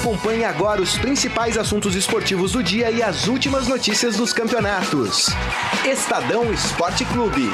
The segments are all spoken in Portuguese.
Acompanhe agora os principais assuntos esportivos do dia e as últimas notícias dos campeonatos. Estadão Esporte Clube.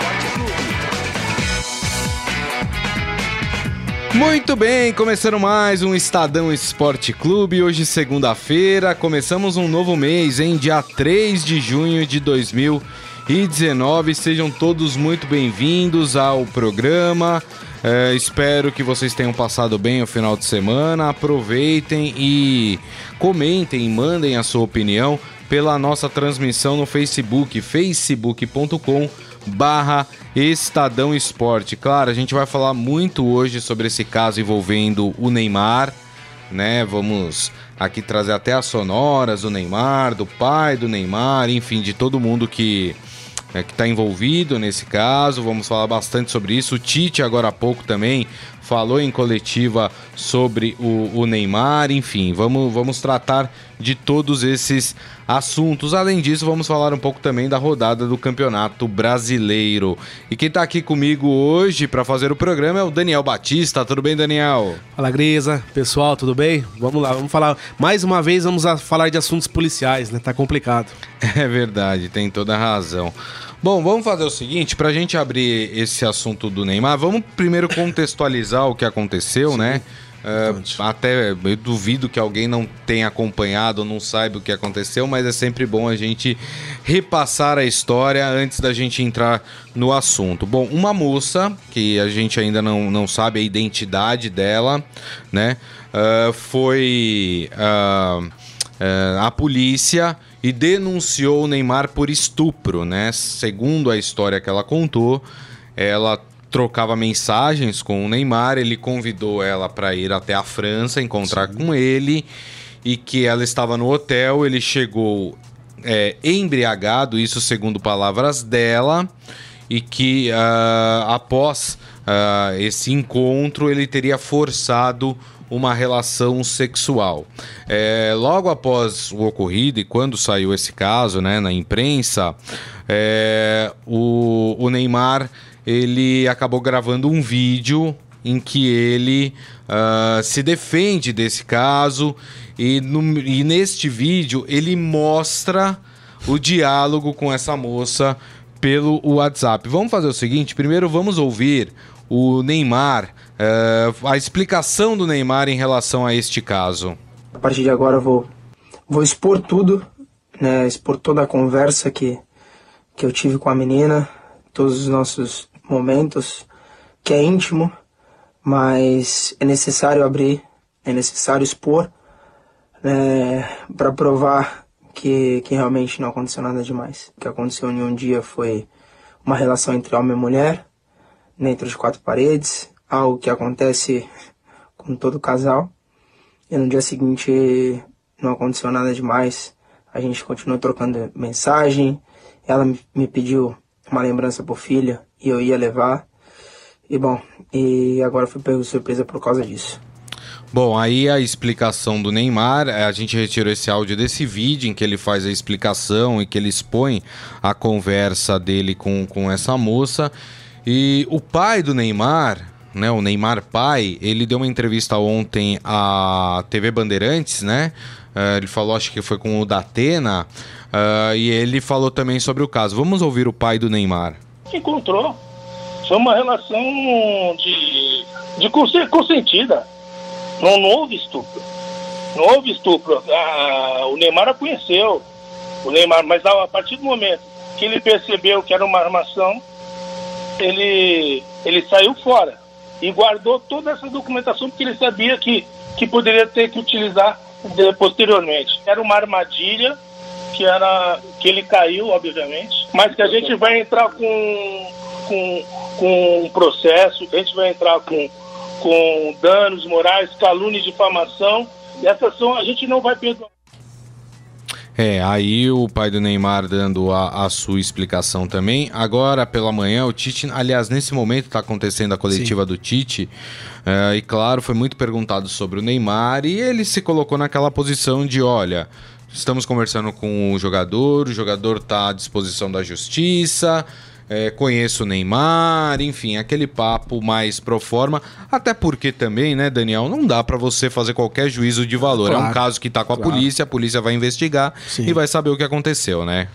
Muito bem, começando mais um Estadão Esporte Clube. Hoje, segunda-feira, começamos um novo mês, em dia 3 de junho de 2019. Sejam todos muito bem-vindos ao programa. É, espero que vocês tenham passado bem o final de semana. Aproveitem e comentem, mandem a sua opinião pela nossa transmissão no Facebook, facebook.com barra Estadão Esporte. Claro, a gente vai falar muito hoje sobre esse caso envolvendo o Neymar, né? Vamos aqui trazer até as sonoras do Neymar, do pai do Neymar, enfim, de todo mundo que é, que está envolvido nesse caso. Vamos falar bastante sobre isso. O Tite, agora há pouco, também falou em coletiva sobre o, o, Neymar, enfim, vamos, vamos tratar de todos esses assuntos. Além disso, vamos falar um pouco também da rodada do Campeonato Brasileiro. E quem está aqui comigo hoje para fazer o programa é o Daniel Batista. Tudo bem, Daniel? Fala, Grisa. Pessoal, tudo bem? Vamos lá, vamos falar. Mais uma vez, vamos falar de assuntos policiais, né? Tá complicado. É verdade, tem toda a razão. Bom, vamos fazer o seguinte, para a gente abrir esse assunto do Neymar, vamos primeiro contextualizar o que aconteceu, Sim. né? Uh, até eu duvido que alguém não tenha acompanhado, não saiba o que aconteceu, mas é sempre bom a gente repassar a história antes da gente entrar no assunto. Bom, uma moça, que a gente ainda não, não sabe a identidade dela, né? Uh, foi uh, a polícia e denunciou o Neymar por estupro, né? Segundo a história que ela contou, ela trocava mensagens com o Neymar, ele convidou ela para ir até a França encontrar Sim. com ele e que ela estava no hotel, ele chegou é, embriagado, isso segundo palavras dela, e que uh, após uh, esse encontro ele teria forçado uma relação sexual. É, logo após o ocorrido e quando saiu esse caso né, na imprensa, é, o, o Neymar ele acabou gravando um vídeo em que ele uh, se defende desse caso e, no, e neste vídeo ele mostra o diálogo com essa moça pelo WhatsApp. Vamos fazer o seguinte: primeiro vamos ouvir o Neymar uh, a explicação do Neymar em relação a este caso. A partir de agora eu vou, vou expor tudo, né, expor toda a conversa que, que eu tive com a menina, todos os nossos momentos, que é íntimo, mas é necessário abrir, é necessário expor, né, para provar que, que realmente não aconteceu nada demais. O que aconteceu em um dia foi uma relação entre homem e mulher, dentro de quatro paredes, algo que acontece com todo casal. E no dia seguinte não aconteceu nada demais. A gente continuou trocando mensagem. Ela me pediu uma lembrança por filha e eu ia levar. E bom, e agora fui pego de surpresa por causa disso. Bom, aí a explicação do Neymar, a gente retirou esse áudio desse vídeo em que ele faz a explicação e que ele expõe a conversa dele com, com essa moça. E o pai do Neymar, né, o Neymar pai, ele deu uma entrevista ontem à TV Bandeirantes, né? Uh, ele falou, acho que foi com o Datena, uh, e ele falou também sobre o caso. Vamos ouvir o pai do Neymar. Encontrou. Foi uma relação de, de consentida. Não, não houve estupro. Não houve estupro. Ah, o Neymar a conheceu. O Neymar, mas a partir do momento que ele percebeu que era uma armação, ele, ele saiu fora e guardou toda essa documentação porque ele sabia que, que poderia ter que utilizar de, posteriormente. Era uma armadilha que era que ele caiu, obviamente, mas que a gente vai entrar com, com, com um processo, que a gente vai entrar com, com danos morais, calúnia e difamação. E essas são, a gente não vai perdoar. É, aí o pai do Neymar dando a, a, sua explicação também. Agora, pela manhã, o Tite, aliás, nesse momento está acontecendo a coletiva Sim. do Tite. Uh, e claro, foi muito perguntado sobre o Neymar e ele se colocou naquela posição de: olha, estamos conversando com o jogador, o jogador está à disposição da justiça. é, conheço o Neymar, enfim, aquele papo mais pro forma. Até porque também, né, Daniel, não dá para você fazer qualquer juízo de valor. Claro, é um caso que tá com a claro. polícia, a polícia vai investigar Sim. e vai saber o que aconteceu, né?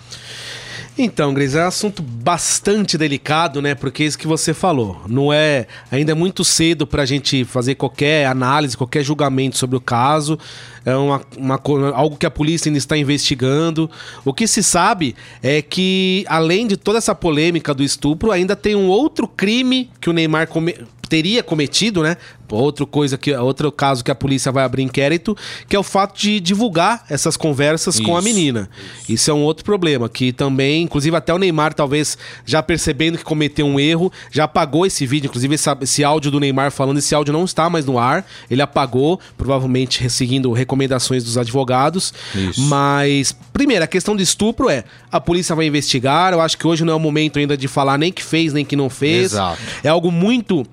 Então, Gris, é um assunto bastante delicado, né? Porque é isso que você falou. Não é. Ainda é muito cedo para a gente fazer qualquer análise, qualquer julgamento sobre o caso. É uma, uma, algo que a polícia ainda está investigando. O que se sabe é que, além de toda essa polêmica do estupro, ainda tem um outro crime que o Neymar come, teria cometido, né? Outro coisa que outro caso que a polícia vai abrir inquérito, que é o fato de divulgar essas conversas isso, com a menina. Isso. isso. é um outro problema que também, inclusive até o Neymar talvez já percebendo que cometeu um erro, já apagou esse vídeo, inclusive esse, esse áudio do Neymar falando, esse áudio não está mais no ar, ele apagou, provavelmente seguindo recomendações dos advogados. Isso. Mas primeiro, a questão do estupro é, a polícia vai investigar, eu acho que hoje não é o momento ainda de falar nem que fez, nem que não fez. Exato. É algo muito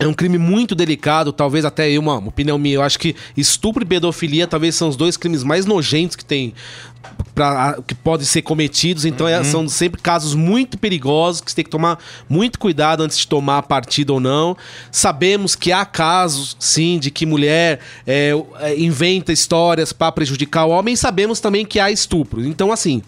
é um crime muito delicado, talvez até eu, uma, uma opinião minha. Eu acho que estupro e pedofilia talvez são os dois crimes mais nojentos que tem Pra, que podem ser cometidos, então é, uhum. é, são sempre casos muito perigosos que você tem que tomar muito cuidado antes de tomar a partida ou não. Sabemos que há casos, sim, de que mulher é, é inventa histórias para prejudicar o homem, e sabemos também que há estupro. Então, assim,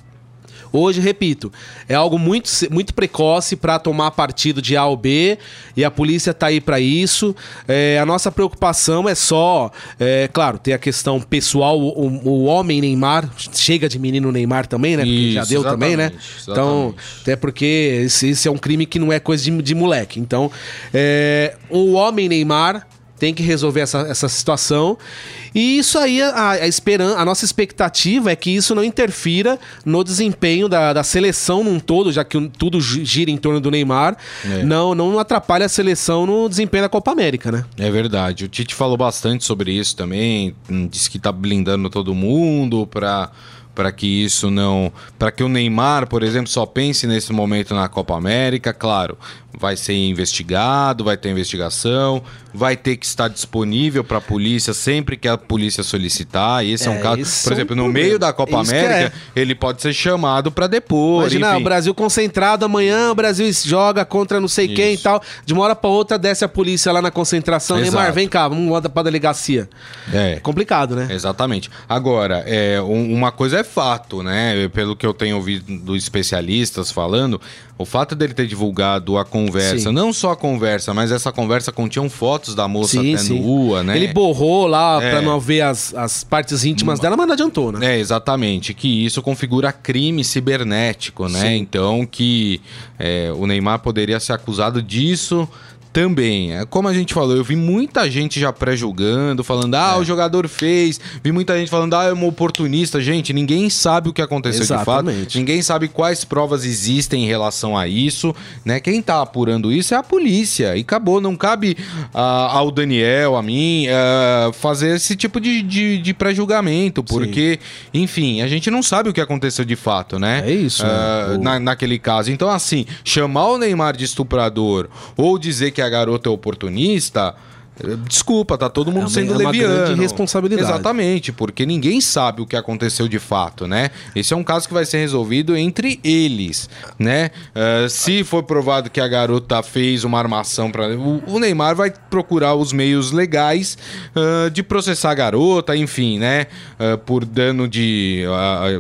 Hoje, repito, é algo muito, muito precoce para tomar partido de A ou B e a polícia está aí para isso. É, a nossa preocupação é só, é, claro, ter a questão pessoal. O, o, homem Neymar, chega de menino Neymar também, né? Porque isso, já deu também, né? Então, até porque esse, esse, é um crime que não é coisa de, de moleque. Então, é, o homem Neymar tem que resolver essa, essa situação. E isso aí, a, a, esperan a nossa expectativa é que isso não interfira no desempenho da, da seleção num todo, já que tudo gira em torno do Neymar. É. Não, não atrapalha a seleção no desempenho da Copa América, né? É verdade. O Tite falou bastante sobre isso também. Disse que tá blindando todo mundo para para que isso não, para que o Neymar, por exemplo, só pense nesse momento na Copa América, claro, vai ser investigado, vai ter investigação, vai ter que estar disponível para a polícia sempre que a polícia solicitar. Esse é, é um caso, por é exemplo, no meio da Copa isso América, é. ele pode ser chamado para depor. Imagina, enfim. o Brasil concentrado amanhã, o Brasil joga contra não sei isso. quem e tal. De uma hora para outra desce a polícia lá na concentração, Exato. Neymar, vem cá, vamos para a delegacia. É. é complicado, né? Exatamente. Agora, é, uma coisa é fato, né? Pelo que eu tenho ouvido dos especialistas falando, o fato dele ter divulgado a conversa, sim. não só a conversa, mas essa conversa continha fotos da moça sim, até sim. nua, né? Ele borrou lá é. pra não ver as, as partes íntimas dela, mas não adiantou, né? É, exatamente. Que isso configura crime cibernético, né? Então que é, o Neymar poderia ser acusado disso também. É, como a gente falou, eu vi muita gente já pré-julgando, falando, ah, é. o jogador fez. Vi muita gente falando, ah, é um oportunista. Gente, ninguém sabe o que aconteceu Exatamente. de fato. Ninguém sabe quais provas existem em relação a isso. Né? Quem tá apurando isso é a polícia. E acabou. Não cabe uh, ao Daniel, a mim, uh, fazer esse tipo de, de, de pré-julgamento. Porque, Sim. enfim, a gente não sabe o que aconteceu de fato, né? É isso. Uh, na, naquele caso. Então, assim, chamar o Neymar de estuprador ou dizer que a garota é oportunista, Desculpa, tá todo mundo é sendo é uma leviano. Grande responsabilidade. Exatamente, porque ninguém sabe o que aconteceu de fato, né? Esse é um caso que vai ser resolvido entre eles, né? Uh, se for provado que a garota fez uma armação para o, o, Neymar vai procurar os meios legais uh, de processar a garota, enfim, né? Uh, por dano de,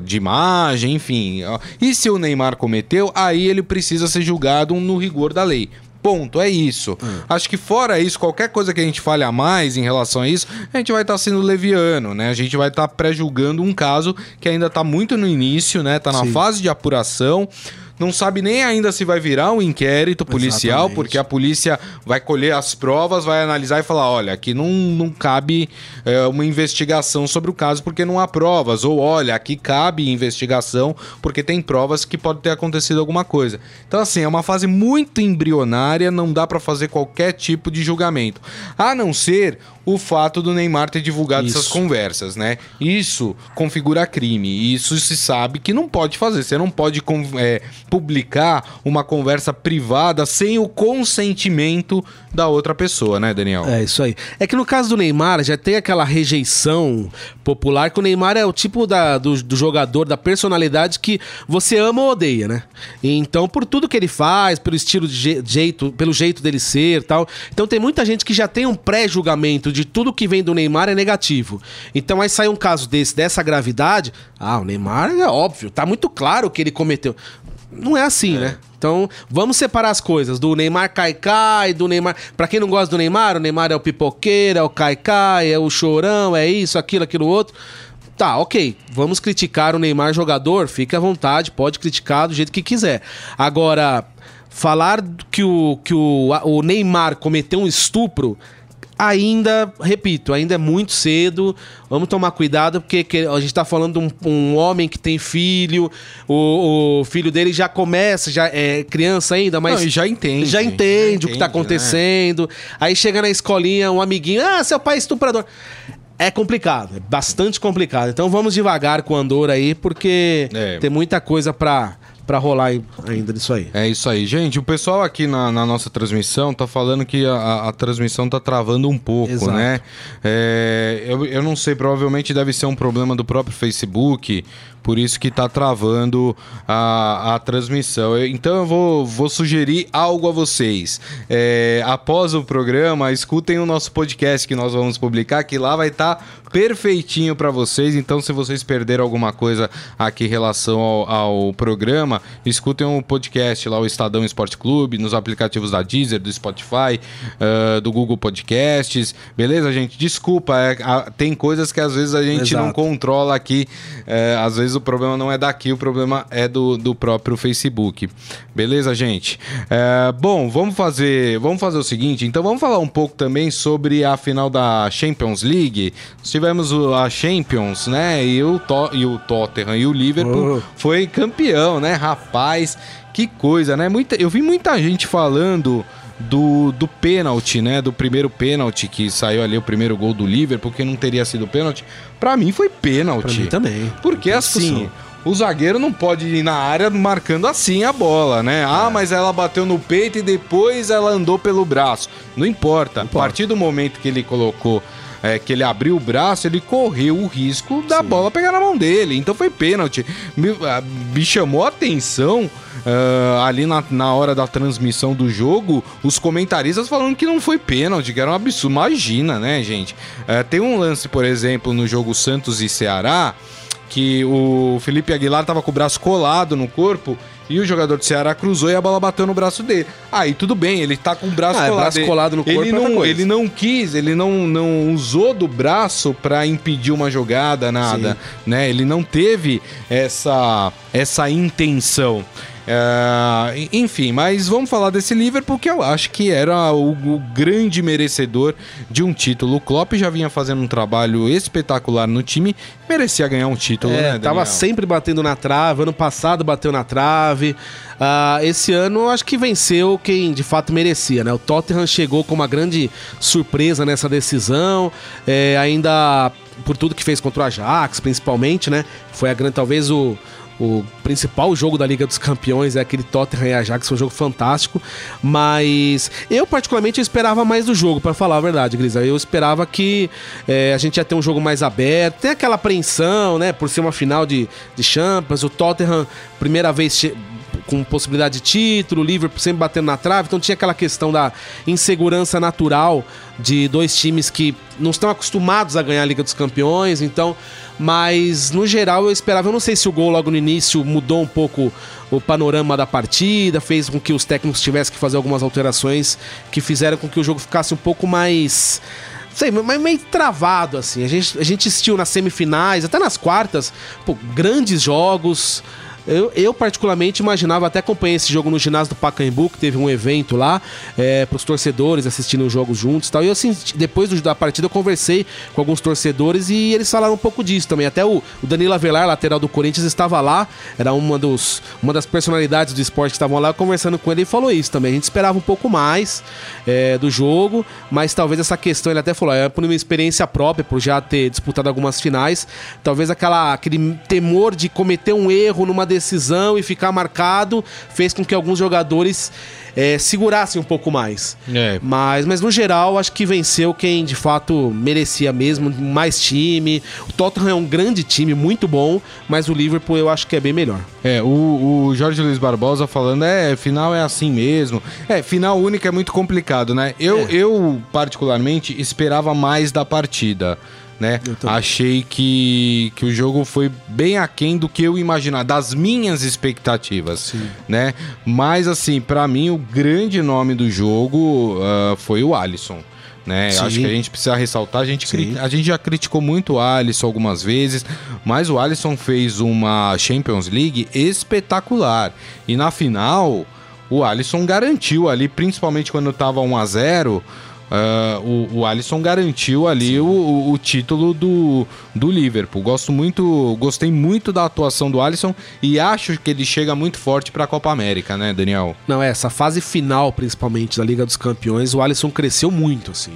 de imagem, enfim. E se o Neymar cometeu, aí ele precisa ser julgado no rigor da lei. Ponto, é isso. Hum. Acho que fora isso, qualquer coisa que a gente fale a mais em relação a isso, a gente vai estar tá sendo leviano, né? A gente vai estar tá pré-julgando um caso que ainda está muito no início, né? Tá na Sim. fase de apuração não sabe nem ainda se vai virar um inquérito policial, Exatamente. porque a polícia vai colher as provas, vai analisar e falar: olha, aqui não, não cabe é, uma investigação sobre o caso porque não há provas, ou olha, aqui cabe investigação porque tem provas que pode ter acontecido alguma coisa. Então, assim, é uma fase muito embrionária, não dá para fazer qualquer tipo de julgamento, a não ser o fato do Neymar ter divulgado isso. essas conversas, né? Isso configura crime. E isso se sabe que não pode fazer. Você não pode é, publicar uma conversa privada sem o consentimento da outra pessoa, né, Daniel? É isso aí. É que no caso do Neymar já tem aquela rejeição popular que o Neymar é o tipo da, do, do jogador, da personalidade que você ama ou odeia, né? Então, por tudo que ele faz, pelo estilo de jeito, pelo jeito dele ser tal. Então tem muita gente que já tem um pré-julgamento de tudo que vem do Neymar é negativo. Então aí sai um caso desse, dessa gravidade. Ah, o Neymar é óbvio, tá muito claro que ele cometeu. Não é assim, é. né? Então, vamos separar as coisas do Neymar Caicai, do Neymar. Para quem não gosta do Neymar, o Neymar é o pipoqueiro, é o Caicai, é o chorão, é isso, aquilo, aquilo outro. Tá, ok. Vamos criticar o Neymar jogador, fique à vontade, pode criticar do jeito que quiser. Agora, falar que o, que o, o Neymar cometeu um estupro ainda, repito, ainda é muito cedo. Vamos tomar cuidado, porque a gente está falando de um, um, homem que tem filho, o, o, filho dele já começa, já é criança ainda, mas. Não, já entende. Já entende, já o que está né? acontecendo. Né? Aí chega na escolinha, um amiguinho, ah, seu pai é estuprador. É complicado, é bastante complicado. Então vamos devagar com o Andor aí, porque é. tem muita coisa para para rolar ainda disso aí. É isso aí. Gente, o pessoal aqui na, na nossa transmissão tá falando que a, a, transmissão tá travando um pouco, Exato. né? É, eu, eu não sei, provavelmente deve ser um problema do próprio Facebook, por isso que está travando a, a transmissão. Então eu vou, vou sugerir algo a vocês. É, após o programa, escutem o nosso podcast que nós vamos publicar, que lá vai estar tá perfeitinho para vocês. Então, se vocês perderam alguma coisa aqui em relação ao, ao, programa, escutem o podcast lá, o Estadão Esporte Clube, nos aplicativos da Deezer, do Spotify, uh, do Google Podcasts. Beleza, gente? Desculpa, é, a, tem coisas que às vezes a gente Exato. não controla aqui. É, às vezes o problema não é daqui, o problema é do, do próprio Facebook. Beleza, gente? É, bom, vamos fazer, vamos fazer o seguinte, então vamos falar um pouco também sobre a final da Champions League. Nós tivemos a Champions, né? E o, to e o Tottenham e o Liverpool oh. foi campeão, né? Rapaz, que coisa, né? Muita, eu vi muita gente falando do, do pênalti, né? Do primeiro pênalti que saiu ali, o primeiro gol do Liverpool, porque não teria sido pênalti. Para mim foi pênalti. Pra mim também. Porque assim, o zagueiro não pode ir na área marcando assim a bola, né? Ah, é. mas ela bateu no peito e depois ela andou pelo braço. Não importa. Não importa. A partir do momento que ele colocou é, que ele abriu o braço, ele correu o risco da Sim. bola pegar na mão dele. Então foi pênalti. Me, me chamou a atenção uh, ali na, na hora da transmissão do jogo, os comentaristas falando que não foi pênalti, que era um absurdo. Imagina, né, gente? Uh, tem um lance, por exemplo, no jogo Santos e Ceará, que o Felipe Aguilar tava com o braço colado no corpo e o jogador do Ceará cruzou e a bola bateu no braço dele. Aí tudo bem, ele tá com o braço ah, é colado. braço colado no corpo. Ele é não, ele não quis, ele não, não usou do braço para impedir uma jogada, nada, Sim. né? Ele não teve essa essa intenção. Uh, enfim, mas vamos falar desse Liverpool que eu acho que era o, o, grande merecedor de um título. O Klopp já vinha fazendo um trabalho espetacular no time, merecia ganhar um título, é, né? Daniel? Tava sempre batendo na trave, ano passado bateu na trave. Uh, esse ano acho que venceu quem de fato merecia, né? O Tottenham chegou com uma grande surpresa nessa decisão, é, ainda por tudo que fez contra o Ajax, principalmente, né? Foi a grande, talvez o o principal jogo da Liga dos Campeões é aquele Tottenham e Ajax, foi um jogo fantástico, mas eu particularmente esperava mais do jogo, para falar a verdade, Grisa. Eu esperava que é, a gente ia ter um jogo mais aberto, tem aquela apreensão, né, por ser uma final de, de Champions, o Tottenham, primeira vez com possibilidade de título, o Liverpool sempre batendo na trave, então tinha aquela questão da insegurança natural de dois times que não estão acostumados a ganhar a Liga dos Campeões, então, mas no geral eu esperava, eu não sei se o gol logo no início mudou um pouco o panorama da partida, fez com que os técnicos tivessem que fazer algumas alterações que fizeram com que o jogo ficasse um pouco mais sei, mas meio travado, assim. A gente, a gente assistiu nas semifinais, até nas quartas, pô, grandes jogos, eu, eu, particularmente, imaginava, até acompanhei esse jogo no ginásio do Pacaembu, que teve um evento lá, é, para os torcedores assistindo os jogos juntos e tal. E eu, assim, depois da partida, eu conversei com alguns torcedores e eles falaram um pouco disso também. Até o, o Danilo Avelar, lateral do Corinthians, estava lá, era uma, dos, uma das personalidades do esporte que estavam lá, conversando com ele e falou isso também. A gente esperava um pouco mais é, do jogo, mas talvez essa questão, ele até falou, é por uma experiência própria, por já ter disputado algumas finais, talvez aquela, aquele temor de cometer um erro numa decisão e ficar marcado fez com que alguns jogadores é, segurassem um pouco mais. É. Mas, mas no geral, acho que venceu quem de fato merecia mesmo, mais time. O Tottenham é um grande time, muito bom, mas o Liverpool eu acho que é bem melhor. É, o, o Jorge Luiz Barbosa falando, é, final é assim mesmo. É, final única é muito complicado, né? Eu, É. eu particularmente, esperava mais da partida. Né? Achei que, que o jogo foi bem aquém do que eu imaginava, das minhas expectativas, né? Mas assim, pra mim o grande nome do jogo ah, foi o Alisson. Né? Sim. Acho que a gente precisa ressaltar. A gente, cri- Sim. a gente já criticou muito o Alisson algumas vezes, mas o Alisson fez uma Champions League espetacular. E na final, o Alisson garantiu ali, principalmente quando tava 1 a 0 ah, o, o Alisson garantiu ali o, o- o título do, do Liverpool. Gosto muito, gostei muito da atuação do Alisson e acho que ele chega muito forte para a Copa América, né, Daniel? Não, é, essa fase final, principalmente, da Liga dos Campeões, o Alisson cresceu muito, assim.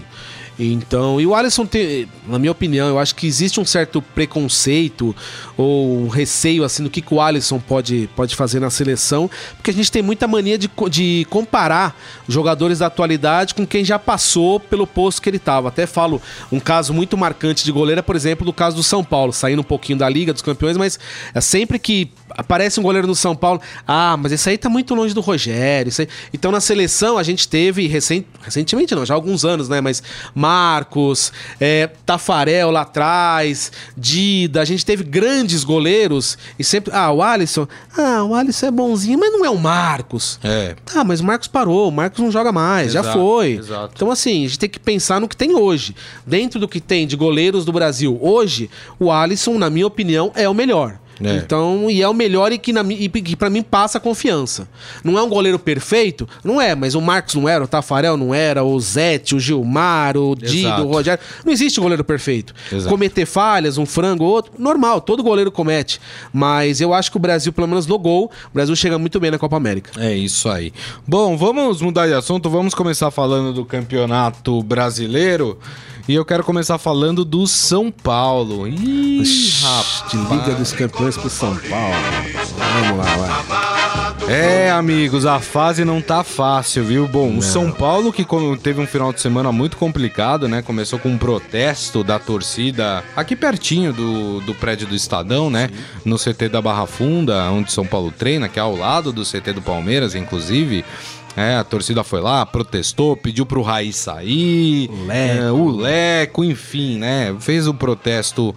Então, e o Alisson tem, na minha opinião, eu acho que existe um certo preconceito ou um receio, assim, do que, que o Alisson pode, pode fazer na seleção, porque a gente tem muita mania de, de comparar jogadores da atualidade com quem já passou pelo posto que ele estava. Até falo um caso muito marcante de goleiro, por exemplo, do caso do São Paulo, saindo um pouquinho da Liga dos Campeões, mas é sempre que aparece um goleiro no São Paulo, ah, mas esse aí tá muito longe do Rogério. Então na seleção a gente teve, recen- recentemente não, já há alguns anos, né? Mas Marcos, é, Tafarel lá atrás, Dida, a gente teve grandes goleiros e sempre, ah, o Alisson, ah, o Alisson é bonzinho, mas não é o Marcos. É. Tá, mas o Marcos parou, o Marcos não joga mais, já Exato, foi. exato. Então, assim, a gente tem que pensar no que tem hoje. Dentro do que tem de goleiros do Brasil hoje, o Alisson, na minha opinião, é o melhor. É. Então, e é o melhor e que, na, e que pra mim passa confiança. Não é um goleiro perfeito? Não é, mas o Marcos não era, o Tafarel não era, o Zete, o Gilmar, o Dido, Exato. o Rogério. Não existe goleiro perfeito. Exato. Cometer falhas, um frango ou outro, normal, todo goleiro comete. Mas eu acho que o Brasil, pelo menos no gol, o Brasil chega muito bem na Copa América. É isso aí. Bom, vamos mudar de assunto, vamos começar falando do campeonato brasileiro. E eu quero começar falando do São Paulo. Ih, De Liga dos Campeões pro São Paulo. Vamos lá, vai. É, amigos, a fase não tá fácil, viu? Bom, o São Paulo que teve um final de semana muito complicado, né? Começou com um protesto da torcida aqui pertinho do, do prédio do Estadão, né? No CT da Barra Funda, onde São Paulo treina, que é ao lado do CT do Palmeiras, inclusive. É, a torcida foi lá, protestou, pediu pro Raí sair, O Leco. é, o Leco, enfim, né? Fez o protesto.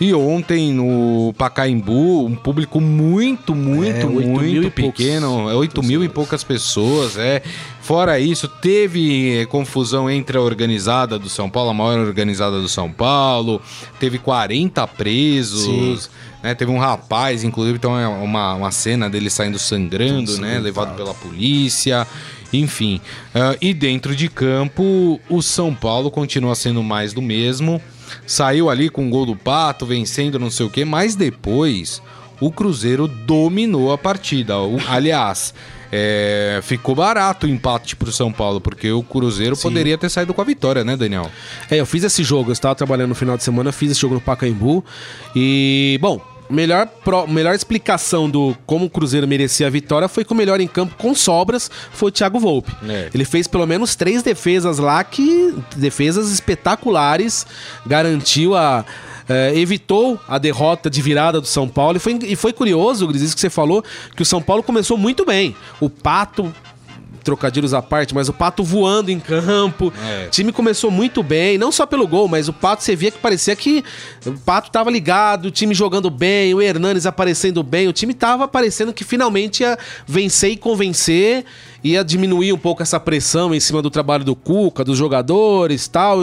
E ontem no Pacaembu, um público muito, muito, É, muito pequeno, é 8 mil e poucas pessoas, é. Fora isso, teve eh, confusão entre a organizada do São Paulo, a maior organizada do São Paulo, teve 40 presos, Sim. Né? Teve um rapaz, inclusive, então é uma, uma cena dele saindo sangrando, né? Levado pela polícia, enfim. Ah, e dentro de campo, o São Paulo continua sendo mais do mesmo. Saiu ali com o gol do Pato, vencendo não sei o quê, mas depois o Cruzeiro dominou a partida. O- aliás, é, ficou barato o empate pro São Paulo, porque o Cruzeiro poderia ter saído com a vitória, né, Daniel? É, eu fiz esse jogo, eu estava trabalhando no final de semana, fiz esse jogo no Pacaembu. E, bom, melhor, pro- melhor explicação do como o Cruzeiro merecia a vitória foi que o melhor em campo com sobras foi o Thiago Volpe. É. Ele fez pelo menos três defesas lá que. defesas espetaculares, garantiu a. eh, evitou a derrota de virada do São Paulo. E foi, e foi curioso, Gris, isso que você falou, que o São Paulo começou muito bem. O Pato trocadilhos à parte, mas o Pato voando em campo. É. O time começou muito bem, não só pelo gol, mas o Pato você via que parecia que o Pato tava ligado, o time jogando bem, o Hernanes aparecendo bem, o time tava parecendo que finalmente ia vencer e convencer, ia diminuir um pouco essa pressão em cima do trabalho do Cuca, dos jogadores tal.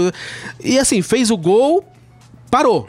E assim, fez o gol, parou.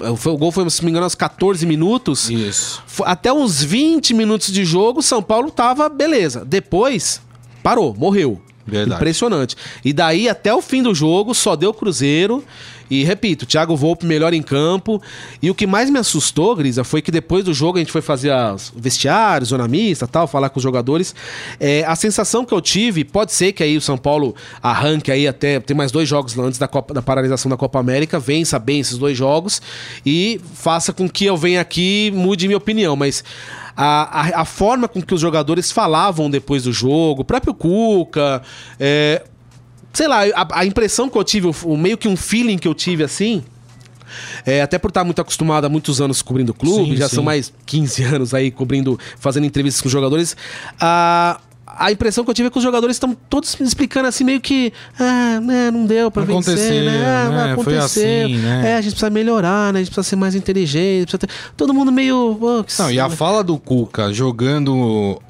O gol foi, se não me engano, aos 14 minutos. Isso. Até uns 20 minutos de jogo, São Paulo tava beleza. Depois, parou, morreu. Verdade. Impressionante. E daí, até o fim do jogo, só deu Cruzeiro. E repito, Thiago Volpe melhor em campo. E o que mais me assustou, Grisa, foi que depois do jogo a gente foi fazer as vestiários, zona mista tal, falar com os jogadores. É, a sensação que eu tive, pode ser que aí o São Paulo arranque aí até. Tem mais dois jogos antes da, Copa, da paralisação da Copa América, vença bem esses dois jogos e faça com que eu venha aqui e mude minha opinião. Mas a, a, a, forma com que os jogadores falavam depois do jogo, o próprio Cuca, é, sei lá, a, a, impressão que eu tive, o, o, meio que um feeling que eu tive assim. É, até por estar muito acostumado há muitos anos cobrindo o clube, sim, já sim. são mais 15 anos aí cobrindo, fazendo entrevistas com os jogadores. A, a impressão que eu tive é que os jogadores estão todos explicando assim, meio que. Ah, né, não deu pra vencer, né? Ah, né? Foi assim, né? É, a gente precisa melhorar, né? A gente precisa ser mais inteligente. Ter... Todo mundo meio. Oh, não, e a fala do Cuca jogando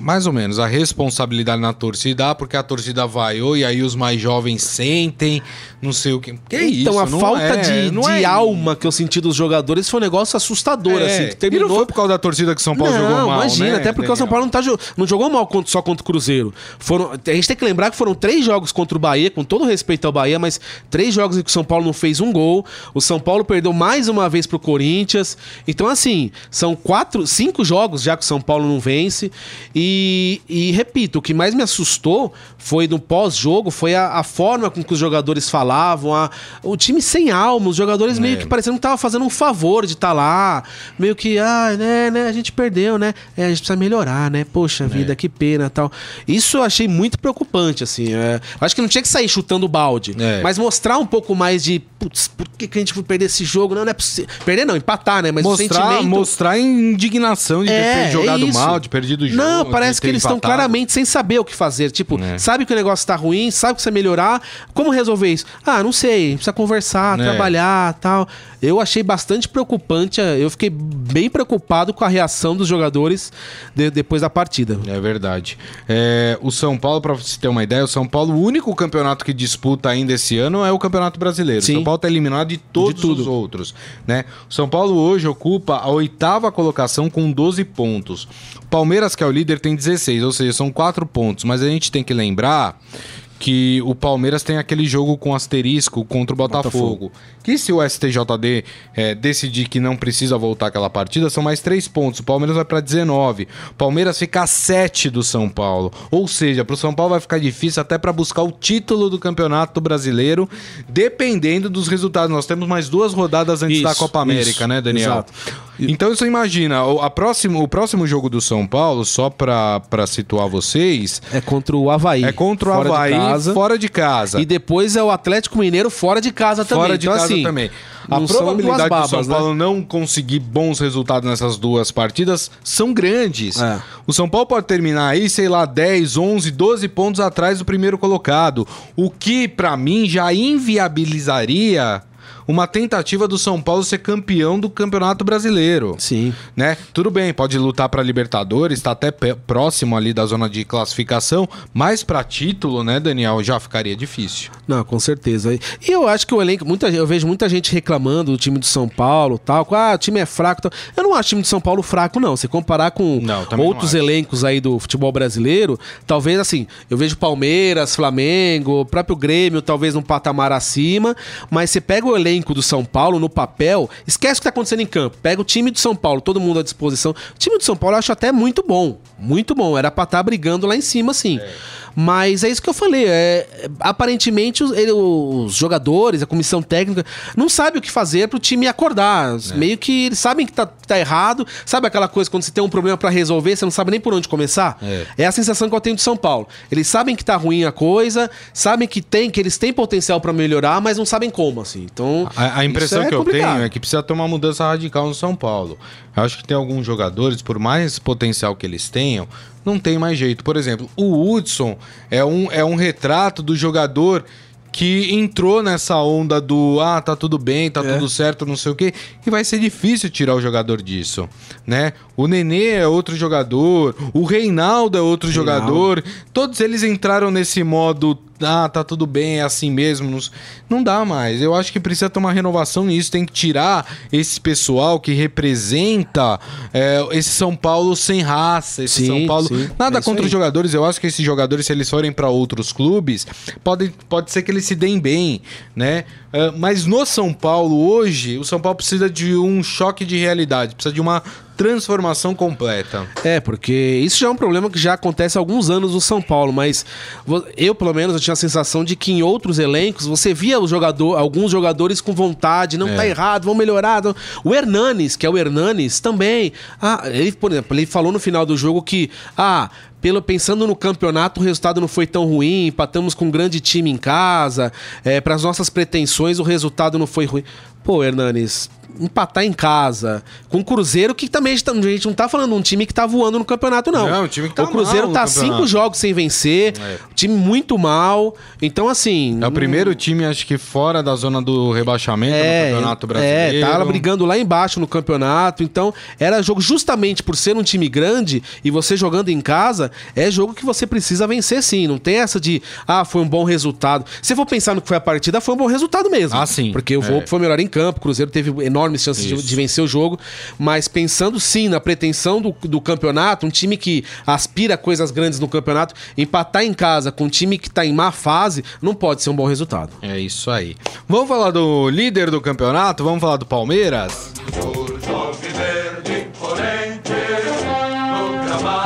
mais ou menos, a responsabilidade na torcida, ah, porque a torcida vaiou e aí os mais jovens sentem, não sei o que. Que então, isso? Então, a falta é, de, de é... alma que eu senti dos jogadores foi um negócio assustador, é. assim. Que terminou... E não foi por causa da torcida que o São Paulo não, jogou mal, imagina, né, até porque Daniel? o São Paulo não, tá, não jogou mal só contra o Cruzeiro. Foram, a gente tem que lembrar que foram três jogos contra o Bahia, com todo respeito ao Bahia, mas três jogos em que o São Paulo não fez um gol. O São Paulo perdeu mais uma vez pro Corinthians. Então, assim, são quatro, cinco jogos já que o São Paulo não vence. E, e repito, o que mais me assustou foi no pós-jogo, foi a, a, forma com que os jogadores falavam, a, o time sem alma, os jogadores é. meio que parecendo que estavam fazendo um favor de estar tá lá, meio que, ah, né, né, a gente perdeu, né, é, a gente precisa melhorar, né, poxa é. vida, que pena tal. Isso eu achei muito preocupante, assim, é, acho que não tinha que sair chutando o balde, é. mas mostrar um pouco mais de, putz, por que, que a gente foi perder esse jogo? Não, não é possível. Perder não, empatar, né, mas mostrar, o sentimento... Mostrar indignação de é, ter jogado mal, de perdido o jogo. Não, parece que eles estão claramente sem saber o que fazer, tipo, é. sabe que o negócio tá ruim, sabe que precisa melhorar, como resolver isso? Ah, não sei, precisa conversar, é. trabalhar tal. Eu achei bastante preocupante, eu fiquei bem preocupado com a reação dos jogadores de, depois da partida. É verdade. É, o São Paulo, para você ter uma ideia, o São Paulo, o único campeonato que disputa ainda esse ano é o Campeonato Brasileiro. Sim. O São Paulo tá eliminado de todos de os outros. Né? O São Paulo hoje ocupa a oitava colocação com 12 pontos. Palmeiras, que é o líder, tem 16, ou seja, são 4 pontos. Mas a gente tem que lembrar que o Palmeiras tem aquele jogo com asterisco contra o Botafogo. Botafogo. Que se o STJD é, decidir que não precisa voltar aquela partida, são mais três pontos. O Palmeiras vai para 19. O Palmeiras fica a 7 do São Paulo. Ou seja, para o São Paulo vai ficar difícil até para buscar o título do Campeonato Brasileiro, dependendo dos resultados. Nós temos mais duas rodadas antes isso, da Copa América, isso, né, Daniel? Exato. Então você imagina, a próximo, o próximo jogo do São Paulo, só para situar vocês. É contra o Havaí. É contra o Havaí casa. Fora de casa. E depois é o Atlético Mineiro fora de casa também. Fora de então, casa assim, também. A probabilidade babas, do São Paulo né? não conseguir bons resultados nessas duas partidas são grandes. É. O São Paulo pode terminar aí, sei lá, 10, 11, 12 pontos atrás do primeiro colocado. O que, para mim, já inviabilizaria uma tentativa do São Paulo ser campeão do Campeonato Brasileiro. Sim. Né? Tudo bem, pode lutar para Libertadores, está até próximo ali da zona de classificação, mas para título, né, Daniel, já ficaria difícil. Não, com certeza. E eu acho que o elenco, muita, eu vejo muita gente reclamando do time do São Paulo, tal, ah, o time é fraco, tal. Eu não acho o time do São Paulo fraco não. Se comparar com não, outros elencos aí do futebol brasileiro, talvez assim, eu vejo Palmeiras, Flamengo, o próprio Grêmio, talvez um patamar acima, mas você pega o elenco elenco do São Paulo no papel, esquece o que está acontecendo em campo. Pega o time do São Paulo, todo mundo à disposição. O time do São Paulo eu acho até muito bom. Muito bom. Era para estar tá brigando lá em cima, sim. É. Mas é isso que eu falei. É, aparentemente, os, ele, os, jogadores, a comissão técnica, não sabe o que fazer pro time acordar. É. Meio que eles sabem que tá, tá, errado. Sabe aquela coisa quando você tem um problema para resolver, você não sabe nem por onde começar? É. é. a sensação que eu tenho de São Paulo. Eles sabem que tá ruim a coisa, sabem que tem, que eles têm potencial para melhorar, mas não sabem como, assim. Então. A, a impressão é que complicado. eu tenho é que precisa ter uma mudança radical no São Paulo. Eu acho que tem alguns jogadores, por mais potencial que eles tenham, não tem mais jeito. Por exemplo, o Hudson é um, é um retrato do jogador que entrou nessa onda do ah, tá tudo bem, tá é. tudo certo, não sei o quê, e vai ser difícil tirar o jogador disso, né? O Nenê é outro jogador, o Reinaldo é outro Reinaldo. jogador, todos eles entraram nesse modo ah, tá tudo bem, é assim mesmo. Não, não dá mais. Eu acho que precisa ter uma renovação nisso. Tem que tirar esse pessoal que representa é, esse São Paulo sem raça, esse sim, São Paulo. Sim, Nada é contra os jogadores. Eu acho que esses jogadores, se eles forem para outros clubes, pode, pode ser que eles se deem bem, né? Uh, mas no São Paulo hoje, o São Paulo precisa de um choque de realidade, precisa de uma transformação completa. É, porque isso já é um problema que já acontece há alguns anos no São Paulo, mas eu, pelo menos, eu tinha a sensação de que em outros elencos você via os jogador, alguns jogadores com vontade, não é. tá errado, vão melhorar. O Hernanes, que é o Hernanes, também. Ah, ele, por exemplo, ele falou no final do jogo que, ah, pelo, pensando no campeonato, o resultado não foi tão ruim, empatamos com um grande time em casa, é, para as nossas pretensões, o resultado não foi ruim. Pô, Hernanes, empatar em casa. Com o Cruzeiro, que também a gente, tá, a gente não tá falando de um time que tá voando no campeonato, não. Não, o time que tá O Cruzeiro tá cinco jogos sem vencer, é. time muito mal. Então, assim. É o primeiro time, acho que fora da zona do rebaixamento é, no Campeonato Brasileiro. É, tá brigando lá embaixo no campeonato. Então, era jogo justamente por ser um time grande e você jogando em casa, é jogo que você precisa vencer sim. Não tem essa de, ah, foi um bom resultado. Se for pensar no que foi a partida, foi um bom resultado mesmo. Ah, sim. Porque o Volpe é. foi melhor em campo, o Cruzeiro teve enorme enormes chances de, de, vencer o jogo. Mas pensando sim na pretensão do, do campeonato, um time que aspira a coisas grandes no campeonato, empatar em casa com um time que está em má fase, não pode ser um bom resultado. É isso aí. Vamos falar do líder do campeonato? Vamos falar do Palmeiras?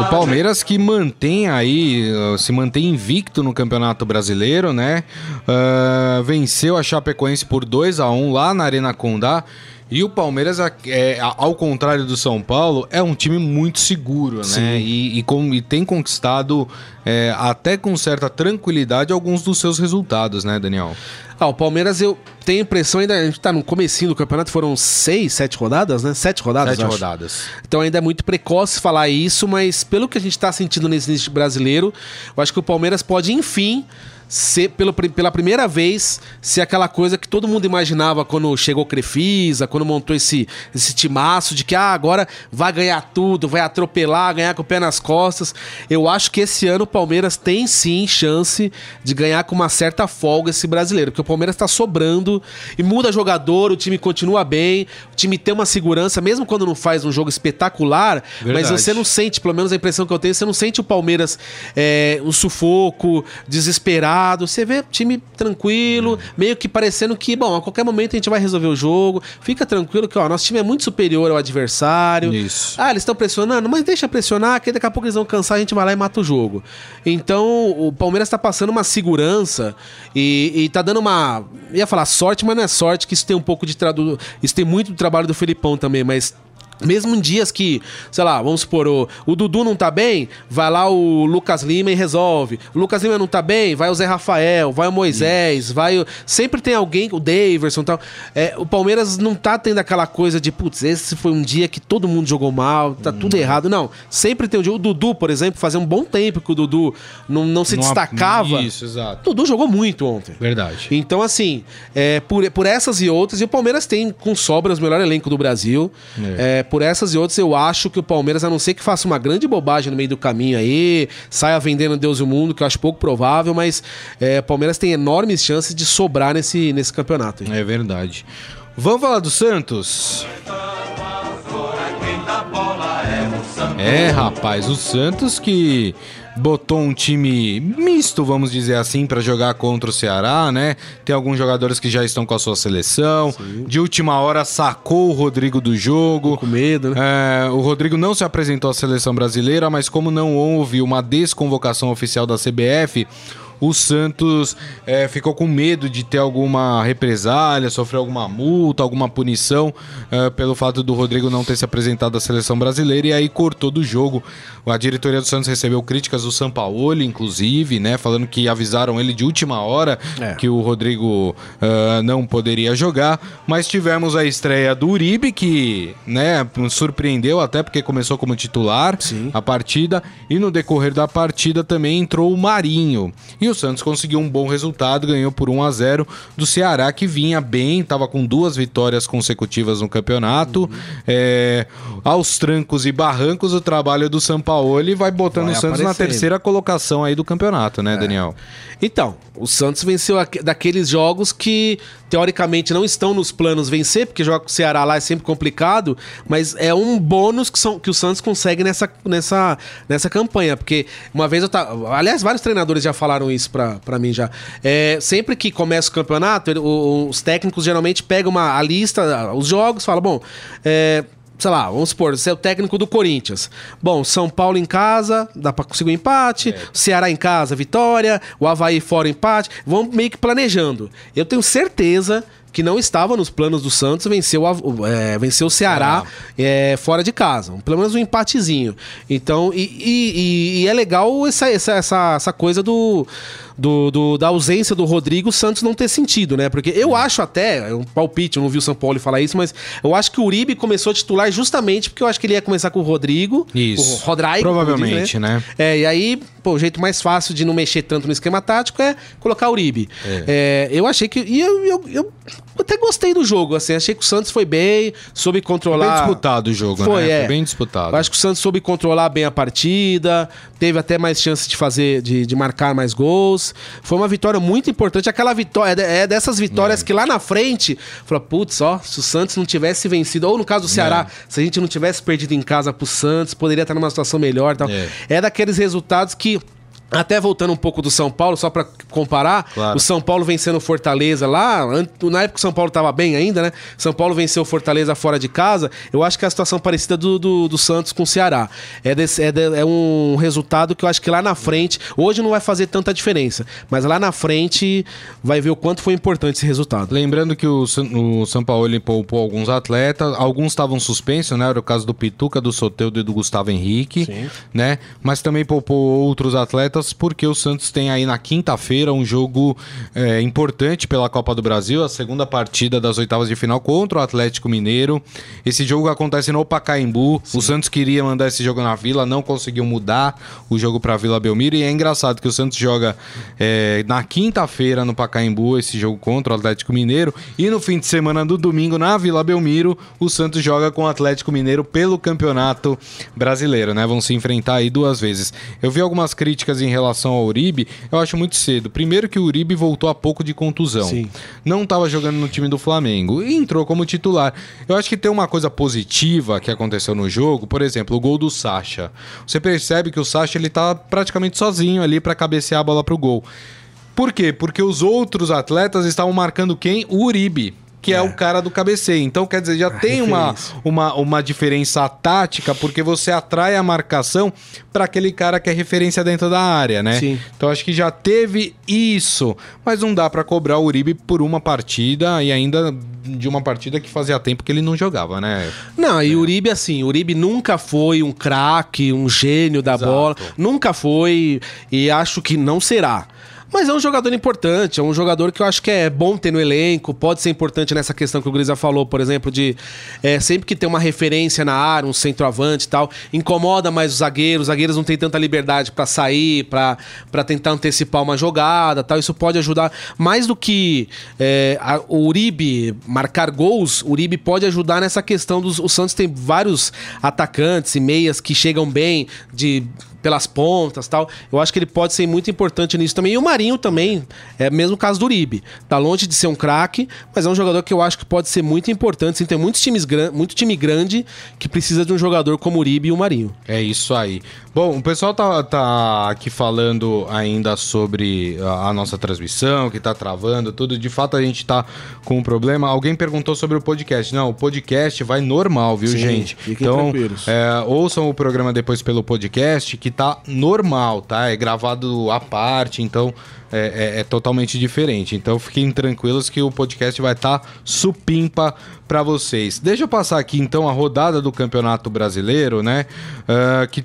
O Palmeiras que mantém aí, se mantém invicto no Campeonato Brasileiro, né? Uh, venceu a Chapecoense por 2 a 1 lá na Arena Condá. E o Palmeiras, é, ao contrário do São Paulo, é um time muito seguro, né? Sim. E, e, com, e tem conquistado, é, até com certa tranquilidade, alguns dos seus resultados, né, Daniel? Ah, o Palmeiras, eu tenho a impressão ainda, a gente tá no comecinho do campeonato, foram seis, sete rodadas, né? Sete rodadas, Sete rodadas. Então ainda é muito precoce falar isso, mas pelo que a gente tá sentindo nesse início brasileiro, eu acho que o Palmeiras pode, enfim ser pelo, pela primeira vez ser aquela coisa que todo mundo imaginava quando chegou Crefisa, quando montou esse, esse timaço de que ah, agora vai ganhar tudo, vai atropelar, ganhar com o pé nas costas. Eu acho que esse ano o Palmeiras tem sim chance de ganhar com uma certa folga esse brasileiro, porque o Palmeiras está sobrando e muda jogador, o time continua bem, o time tem uma segurança, mesmo quando não faz um jogo espetacular, Verdade. mas você não sente, pelo menos a impressão que eu tenho, você não sente o Palmeiras é, um sufoco, desesperado você vê time tranquilo, meio que parecendo que, bom, a qualquer momento a gente vai resolver o jogo. Fica tranquilo que, ó, nosso time é muito superior ao adversário. Isso. Ah, eles estão pressionando, mas deixa pressionar, que daqui a pouco eles vão cansar, a gente vai lá e mata o jogo. Então, o Palmeiras tá passando uma segurança e, e tá dando uma. ia falar sorte, mas não é sorte, que isso tem um pouco de. Tradu... Isso tem muito do trabalho do Felipão também, mas mesmo em dias que, sei lá, vamos supor, o, o, Dudu não tá bem, vai lá o Lucas Lima e resolve. O Lucas Lima não tá bem, vai o Zé Rafael, vai o Moisés, Isso. vai o... Sempre tem alguém, o Daverson e tal. É, o Palmeiras não tá tendo aquela coisa de, putz, esse foi um dia que todo mundo jogou mal, tá hum. tudo errado. Não, sempre tem um dia. O Dudu, por exemplo, fazia um bom tempo que o Dudu não, não se não destacava. Isso, exato. O Dudu jogou muito ontem. Verdade. Então, assim, é, por, por essas e outras, e o Palmeiras tem com sobras o melhor elenco do Brasil. É. é por essas e outras, eu acho que o Palmeiras, a não ser que faça uma grande bobagem no meio do caminho aí, saia vendendo Deus e o mundo, que eu acho pouco provável, mas é, Palmeiras tem enormes chances de sobrar nesse, nesse campeonato. É verdade. Vamos falar do Santos? É, rapaz, o Santos que botou um time misto, vamos dizer assim, para jogar contra o Ceará, né? Tem alguns jogadores que já estão com a sua seleção. Sim. De última hora sacou o Rodrigo do jogo. Com medo, né? É, o Rodrigo não se apresentou à seleção brasileira, mas como não houve uma desconvocação oficial da CBF, o Santos é, ficou com medo de ter alguma represália, sofrer alguma multa, alguma punição é, pelo fato do Rodrigo não ter se apresentado à seleção brasileira e aí cortou do jogo. A diretoria do Santos recebeu críticas do Sampaoli, inclusive, né, falando que avisaram ele de última hora é. que o Rodrigo uh, não poderia jogar, mas tivemos a estreia do Uribe que, né, surpreendeu até porque começou como titular Sim. a partida e no decorrer da partida também entrou o Marinho. E o Santos conseguiu um bom resultado, ganhou por 1 a 0 do Ceará, que vinha bem, estava com duas vitórias consecutivas no campeonato. Uhum. É, aos trancos e barrancos, o trabalho do Sampaoli vai botando vai o Santos na terceira colocação aí do campeonato, né, é. Daniel? Então, o Santos venceu daqueles jogos que teoricamente não estão nos planos vencer, porque jogar com o Ceará lá é sempre complicado, mas é um bônus que, são, que o Santos consegue nessa, nessa, nessa campanha. Porque uma vez eu tava. Aliás, vários treinadores já falaram isso pra, pra mim já. É, sempre que começa o campeonato, os técnicos geralmente pegam uma, a lista, os jogos, falam, bom. É, sei lá, vamos supor, você é o técnico do Corinthians. Bom, São Paulo em casa, dá pra conseguir um empate. É. Ceará em casa, vitória. O Havaí fora, empate. Vamos meio que planejando. Eu tenho certeza que não estava nos planos do Santos vencer o, é, vencer o Ceará é, fora de casa. Pelo menos um empatezinho. Então, e, e, e é legal essa, essa, essa coisa do, do, do, da ausência do Rodrigo Santos não ter sentido, né? Porque eu acho até, é um palpite, eu não vi o São Paulo falar isso, mas eu acho que o Uribe começou a titular justamente porque eu acho que ele ia começar com o Rodrigo. Isso. O Rodrigo. Provavelmente, né? né? É, e aí, pô, o jeito mais fácil de não mexer tanto no esquema tático é colocar o Uribe. É. É, eu achei que. E eu, eu, eu até gostei do jogo, assim. Achei que o Santos foi bem, soube controlar. Bem disputado o jogo, foi, né? É. Foi bem disputado. Acho que o Santos soube controlar bem a partida, teve até mais chance de fazer, de, de marcar mais gols. Foi uma vitória muito importante. Aquela vitória, é dessas vitórias é. que lá na frente, fala, putz, ó, se o Santos não tivesse vencido, ou no caso do Ceará, é. se a gente não tivesse perdido em casa pro Santos, poderia estar numa situação melhor. Tal. É. é daqueles resultados que até voltando um pouco do São Paulo, só para comparar, claro. o São Paulo vencendo Fortaleza lá, na época o São Paulo tava bem ainda, né? São Paulo venceu Fortaleza fora de casa. Eu acho que é a situação parecida do, do, do Santos com o Ceará. É, desse, é, de, é, um resultado que eu acho que lá na frente, hoje não vai fazer tanta diferença, mas lá na frente vai ver o quanto foi importante esse resultado. Lembrando que o, o São Paulo ele poupou alguns atletas, alguns estavam suspensos, né? Era o caso do Pituca, do Soteudo e do Gustavo Henrique, Sim. né? Mas também poupou outros atletas porque o Santos tem aí na quinta-feira um jogo é, importante pela Copa do Brasil, a segunda partida das oitavas de final contra o Atlético Mineiro. Esse jogo acontece no Pacaembu. Sim. O Santos queria mandar esse jogo na Vila, não conseguiu mudar o jogo para Vila Belmiro. E é engraçado que o Santos joga é, na quinta-feira no Pacaembu esse jogo contra o Atlético Mineiro. E no fim de semana do domingo na Vila Belmiro, o Santos joga com o Atlético Mineiro pelo Campeonato Brasileiro, né? Vão se enfrentar aí duas vezes. Eu vi algumas críticas em relação ao Uribe, eu acho muito cedo. Primeiro que o Uribe voltou a pouco de contusão. Sim. Não estava jogando no time do Flamengo e entrou como titular. Eu acho que tem uma coisa positiva que aconteceu no jogo, por exemplo, o gol do Sacha. Você percebe que o Sacha ele tá praticamente sozinho ali para cabecear a bola pro gol. Por quê? Porque os outros atletas estavam marcando quem? O Uribe que é. é, o cara do cabeceio. Então, quer dizer, já a tem uma, uma, uma diferença tática, porque você atrai a marcação para aquele cara que é referência dentro da área, né? Sim. Então, acho que já teve isso. Mas não dá para cobrar o Uribe por uma partida e ainda de uma partida que fazia tempo que ele não jogava, né? Não, e o é. Uribe, assim, o Uribe nunca foi um craque, um gênio da Exato. bola. Nunca foi e acho que não será. Mas é um jogador importante, é um jogador que eu acho que é bom ter no elenco, pode ser importante nessa questão que o Grisa falou, por exemplo, de é, sempre que tem uma referência na área, um centroavante e tal, incomoda mais os zagueiros, os zagueiros não têm tanta liberdade para sair, para tentar antecipar uma jogada tal, isso pode ajudar. Mais do que é, a, o Uribe marcar gols, o Uribe pode ajudar nessa questão dos. O Santos tem vários atacantes e meias que chegam bem de pelas pontas tal. Eu acho que ele pode ser muito importante nisso também. E o Marinho também, é o mesmo caso do Uribe. Tá longe de ser um craque, mas é um jogador que eu acho que pode ser muito importante. Sim, tem muitos times muito time grande que precisa de um jogador como o Uribe e o Marinho. É isso aí. Bom, o pessoal tá, tá aqui falando ainda sobre a, a nossa transmissão, que tá travando, tudo. De fato, a gente tá com um problema. Alguém perguntou sobre o podcast. Não, o podcast vai normal, viu, Sim, gente? Então, é, ouçam o programa depois pelo podcast, que tá normal, tá? É gravado à parte, então é, é, é totalmente diferente. Então fiquem tranquilos que o podcast vai estar tá supimpa para vocês. Deixa eu passar aqui então a rodada do Campeonato Brasileiro, né? Uh, que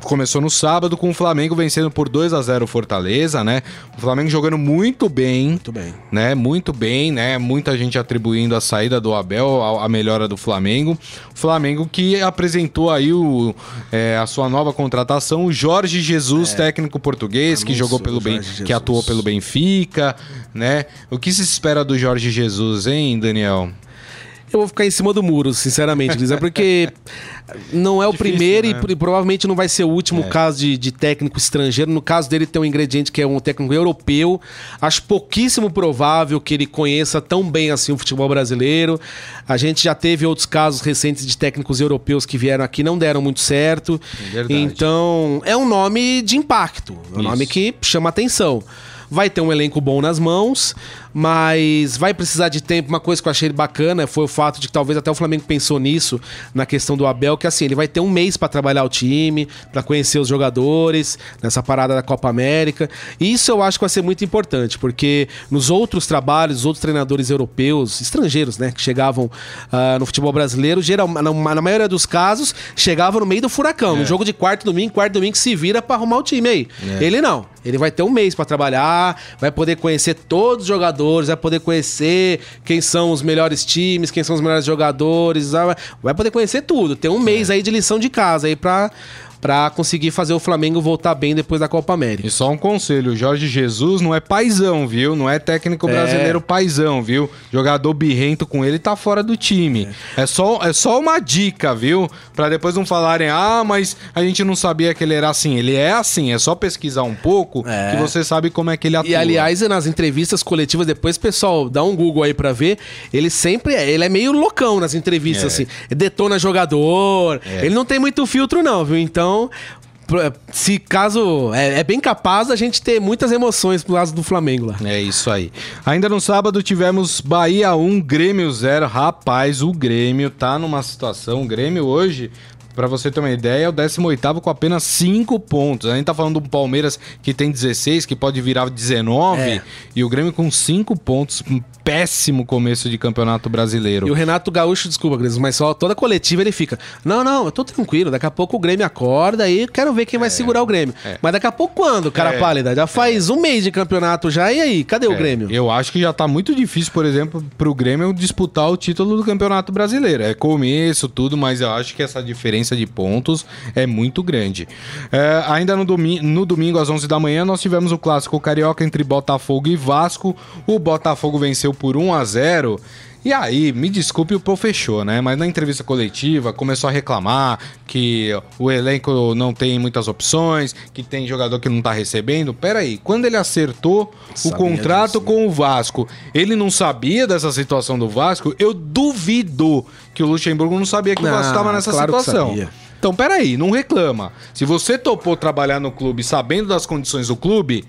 começou no sábado com o Flamengo vencendo por 2 a 0 Fortaleza, né? O Flamengo jogando muito bem. Muito bem. Né? Muito bem, né? Muita gente atribuindo a saída do Abel, a melhora do Flamengo. Flamengo que apresentou aí o, é, a sua nova contratação, o Jorge Jesus, é. técnico português, que jogou pelo bem, que atuou pelo Benfica, né? O que se espera do Jorge Jesus, hein, Daniel? Eu vou ficar em cima do muro, sinceramente, Lisa, porque não é o Difícil, primeiro né? e provavelmente não vai ser o último é. caso de, de, técnico estrangeiro. No caso dele, tem um ingrediente que é um técnico europeu. Acho pouquíssimo provável que ele conheça tão bem assim o futebol brasileiro. A gente já teve outros casos recentes de técnicos europeus que vieram aqui não deram muito certo. Verdade. Então, é um nome de impacto, é um Isso. nome que chama atenção vai ter um elenco bom nas mãos, mas vai precisar de tempo. Uma coisa que eu achei bacana foi o fato de que talvez até o Flamengo pensou nisso na questão do Abel, que assim, ele vai ter um mês para trabalhar o time, para conhecer os jogadores, nessa parada da Copa América. E isso eu acho que vai ser muito importante, porque nos outros trabalhos, os outros treinadores europeus, estrangeiros, né, que chegavam uh, no futebol brasileiro, geral, na, na, maioria dos casos, chegavam no meio do furacão, é. no jogo de quarto domingo, quarto domingo se vira para arrumar o time aí. É. Ele não. Ele vai ter um mês para trabalhar, vai poder conhecer todos os jogadores, vai poder conhecer quem são os melhores times, quem são os melhores jogadores, vai poder conhecer tudo. Tem um mês é. aí de lição de casa aí para para conseguir fazer o Flamengo voltar bem depois da Copa América. E só um conselho, Jorge Jesus não é paizão, viu? Não é técnico é. brasileiro é. paizão, viu? Jogador birrento com ele tá fora do time. É, é só, é só uma dica, viu? Para depois não falarem, ah, mas a gente não sabia que ele era assim. Ele é assim, é só pesquisar um pouco é. que você sabe como é que ele atua. E aliás, nas entrevistas coletivas, depois, pessoal, dá um Google aí para ver, ele sempre é, ele é meio loucão nas entrevistas, é. assim. Detona jogador, é. ele não tem muito filtro não, viu? Então, se caso. É, é, bem capaz a gente ter muitas emoções pro lado do Flamengo lá. É isso aí. Ainda no sábado tivemos Bahia 1, Grêmio 0. Rapaz, o Grêmio tá numa situação. O Grêmio hoje Pra você ter uma ideia, é o 18 com apenas 5 pontos. A gente tá falando do Palmeiras que tem 16, que pode virar 19, é. e o Grêmio com 5 pontos. Um péssimo começo de campeonato brasileiro. E o Renato Gaúcho, desculpa, Gris, mas só toda coletiva ele fica: Não, não, eu tô tranquilo, daqui a pouco o Grêmio acorda e quero ver quem vai é. segurar o Grêmio. É. Mas daqui a pouco quando, cara é. pálida? Já faz um mês de campeonato já, e aí? Cadê o é. Grêmio? Eu acho que já tá muito difícil, por exemplo, pro Grêmio disputar o título do campeonato brasileiro. É começo, tudo, mas eu acho que essa diferença diferença de pontos é muito grande. É, ainda no, domi no domingo, às 11 da manhã, nós tivemos o clássico carioca entre Botafogo e Vasco. O Botafogo venceu por 1 a 0 e aí, me desculpe o Pô fechou, né? Mas na entrevista coletiva começou a reclamar que o elenco não tem muitas opções, que tem jogador que não tá recebendo. Pera aí, quando ele acertou sabia o contrato disso, com o Vasco, ele não sabia dessa situação do Vasco? Eu duvido que o Luxemburgo não sabia que não, o Vasco estava nessa claro situação. Então, peraí, não reclama. Se você topou trabalhar no clube sabendo das condições do clube,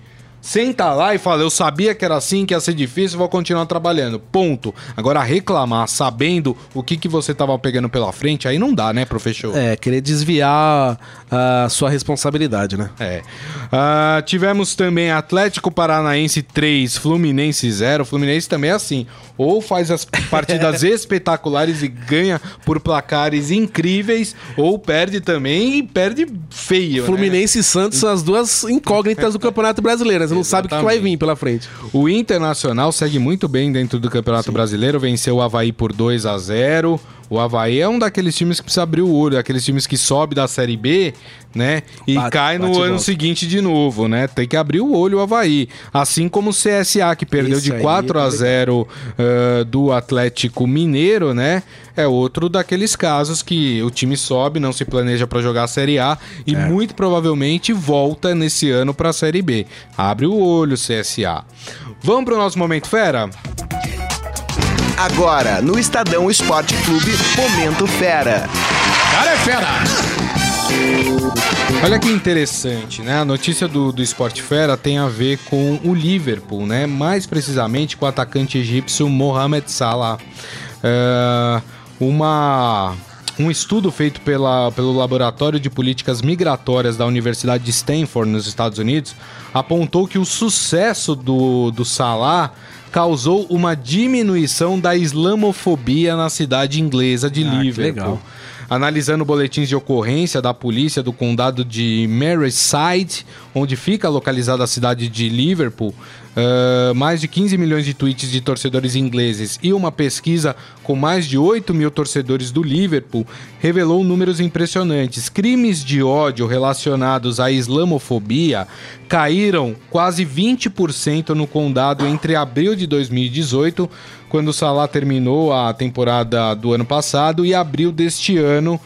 Senta lá e fala, eu sabia que era assim, que ia ser difícil, vou continuar trabalhando. Ponto. Agora, reclamar sabendo o que, que você tava pegando pela frente, aí não dá, né, professor? É, querer desviar a sua responsabilidade, né? É. Uh, tivemos também Atlético Paranaense 3, Fluminense 0. Fluminense também é assim. Ou faz as partidas espetaculares e ganha por placares incríveis, ou perde também e perde feio. Né? Fluminense né? e Santos são as duas incógnitas do Campeonato Brasileiro. Não sabe o que vai vir pela frente. O Internacional segue muito bem dentro do Campeonato Sim. Brasileiro, venceu o Havaí por 2 a 0 o Havaí é um daqueles times que precisa abrir o olho, aqueles times que sobe da Série B, né? E bate, cai no ano seguinte de novo, né? Tem que abrir o olho o Havaí. Assim como o CSA, que perdeu Isso de 4 a 0 uh, eh, do Atlético Mineiro, né? É outro daqueles casos que o time sobe, não se planeja para jogar a Série A e é. muito provavelmente volta nesse ano para a Série B. Abre o olho, CSA. Vamos para o nosso momento fera? Agora, no Estadão Esporte Clube, Momento Fera. Cara é fera! Olha que interessante, né? A notícia do, do Esporte Fera tem a ver com o Liverpool, né? Mais precisamente com o atacante egípcio Mohamed Salah. É, uma um estudo feito pela, pelo Laboratório de Políticas Migratórias da Universidade de Stanford, nos Estados Unidos, apontou que o sucesso do, do Salah causou uma diminuição da islamofobia na cidade inglesa de ah, Liverpool. Analisando boletins de ocorrência da polícia do condado de Merseyside, onde fica localizada a cidade de Liverpool, uh, mais de 15 milhões de tweets de torcedores ingleses e uma pesquisa com mais de 8 mil torcedores do Liverpool revelou números impressionantes. Crimes de ódio relacionados à islamofobia caíram quase 20% no condado entre abril de 2018, quando o Salah terminou a temporada do ano passado, e abril deste ano,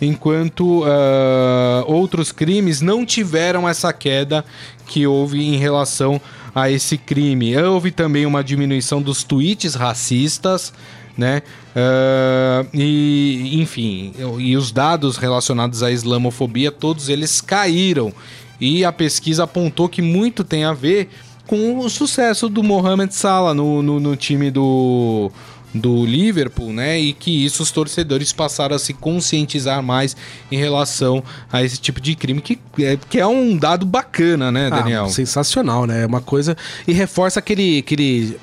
enquanto uh, outros crimes não tiveram essa queda que houve em relação a esse crime. Houve também uma diminuição dos tweets racistas, né? Uh, e, enfim, e os dados relacionados à islamofobia, todos eles caíram. E a pesquisa apontou que muito tem a ver com o sucesso do Mohamed Salah no, no, no time do do Liverpool, né? E que isso os torcedores passaram a se conscientizar mais em relação a esse tipo de crime, que é, que é um dado bacana, né, Ah, Daniel? sensacional, né? É uma coisa. E reforça aquele, aquele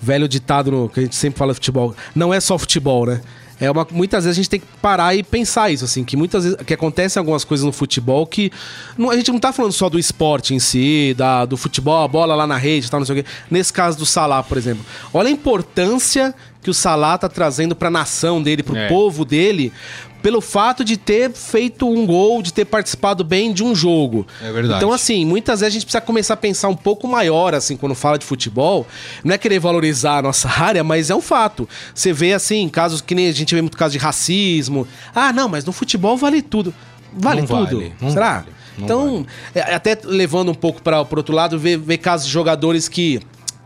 velho ditado no- que a gente sempre fala de futebol. Não é só futebol, né? É uma, muitas vezes a gente tem que parar e pensar isso, assim, que muitas vezes que acontecem algumas coisas no futebol que não- a gente não tá falando só do esporte em si, da, do futebol, a bola lá na rede e tal, não sei o quê. Nesse caso do Salah, por exemplo. Olha a importância que o Salah tá trazendo pra nação dele, pro É. povo dele, pelo fato de ter feito um gol, de ter participado bem de um jogo. É verdade. Então, assim, muitas vezes a gente precisa começar a pensar um pouco maior, assim, quando fala de futebol. Não é querer valorizar a nossa área, mas é um fato. Você vê, assim, casos que nem a gente vê muito caso de racismo. Ah, não, mas no futebol vale tudo. Vale Não tudo? vale, não Será? vale, não então, é, até levando um pouco para o outro lado, ver, ver casos de jogadores que.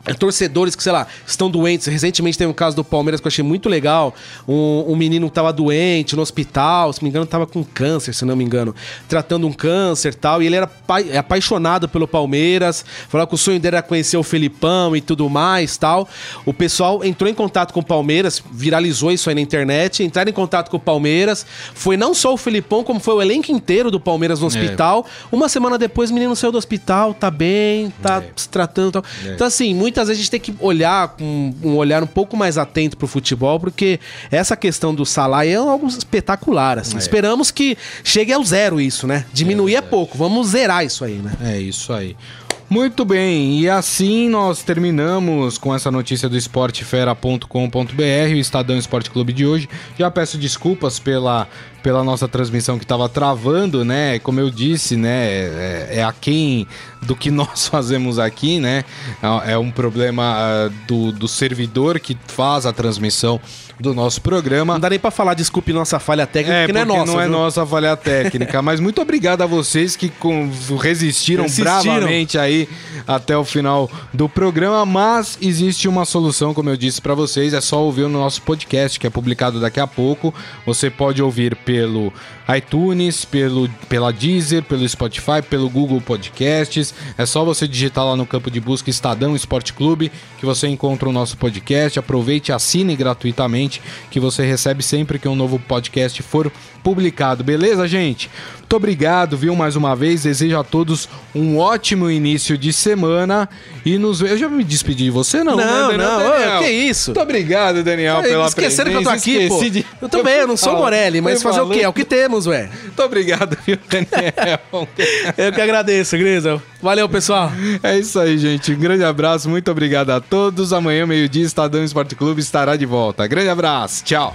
É, Torcedores que, sei lá, estão doentes. Recentemente teve um caso do Palmeiras que eu achei muito legal. Um, um menino que tava doente no hospital, se não me engano, tava com câncer, se não me engano. Tratando um câncer e tal. E ele era é apaixonado pelo Palmeiras. Falou que o sonho dele era conhecer o Felipão e tudo mais tal. O pessoal entrou em contato com o Palmeiras, viralizou isso aí na internet. Entraram em contato com o Palmeiras. Foi não só o Felipão, como foi o elenco inteiro do Palmeiras no hospital. Uma semana depois, o menino saiu do hospital, tá bem, tá É. se tratando e tal. Então, assim, muitas vezes a gente tem que olhar com um olhar um pouco mais atento pro futebol, porque essa questão do Salah é algo espetacular, assim. Esperamos que chegue ao zero isso, né? Diminuir é, pouco, vamos zerar isso aí, né? É isso aí. Muito bem, e assim nós terminamos com essa notícia do esportefera.com.br, o Estadão Esporte Clube de hoje. Já peço desculpas pela, pela nossa transmissão que estava travando, né? Como eu disse, né? É, é aquém do que nós fazemos aqui, né? É é um problema ah, do, do servidor que faz a transmissão do nosso programa. Não dá nem pra falar desculpe nossa falha técnica, É, porque não é nossa. não é viu? nossa falha técnica. Mas muito obrigado a vocês que resistiram, Resistiram. bravamente aí até o final do programa. Mas existe uma solução, como eu disse pra vocês, é só ouvir o nosso podcast, que é publicado daqui a pouco. Você pode ouvir pelo iTunes, pelo, pela Deezer, pelo Spotify, pelo Google Podcasts. É só você digitar lá no campo de busca Estadão Esporte Clube que você encontra o nosso podcast. Aproveite assine gratuitamente que você recebe sempre que um novo podcast for publicado. Beleza, gente? Muito obrigado, viu, mais uma vez. Desejo a todos um ótimo início de semana e nos Eu já me despedi de você, não? Não, né, não, Daniel? que isso? Muito obrigado, Daniel, Ai, pela Esqueceram que eu tô aqui, pô. De- Eu também, eu não sou. Morelli, mas fazer o quê? É o que temos, ué. Muito obrigado, viu, Daniel? Eu que agradeço, Grisa. Valeu, pessoal. É isso aí, gente. Um grande abraço, muito obrigado a todos. Amanhã, meio-dia, Estadão Esporte Clube estará de volta. Grande abraço, tchau.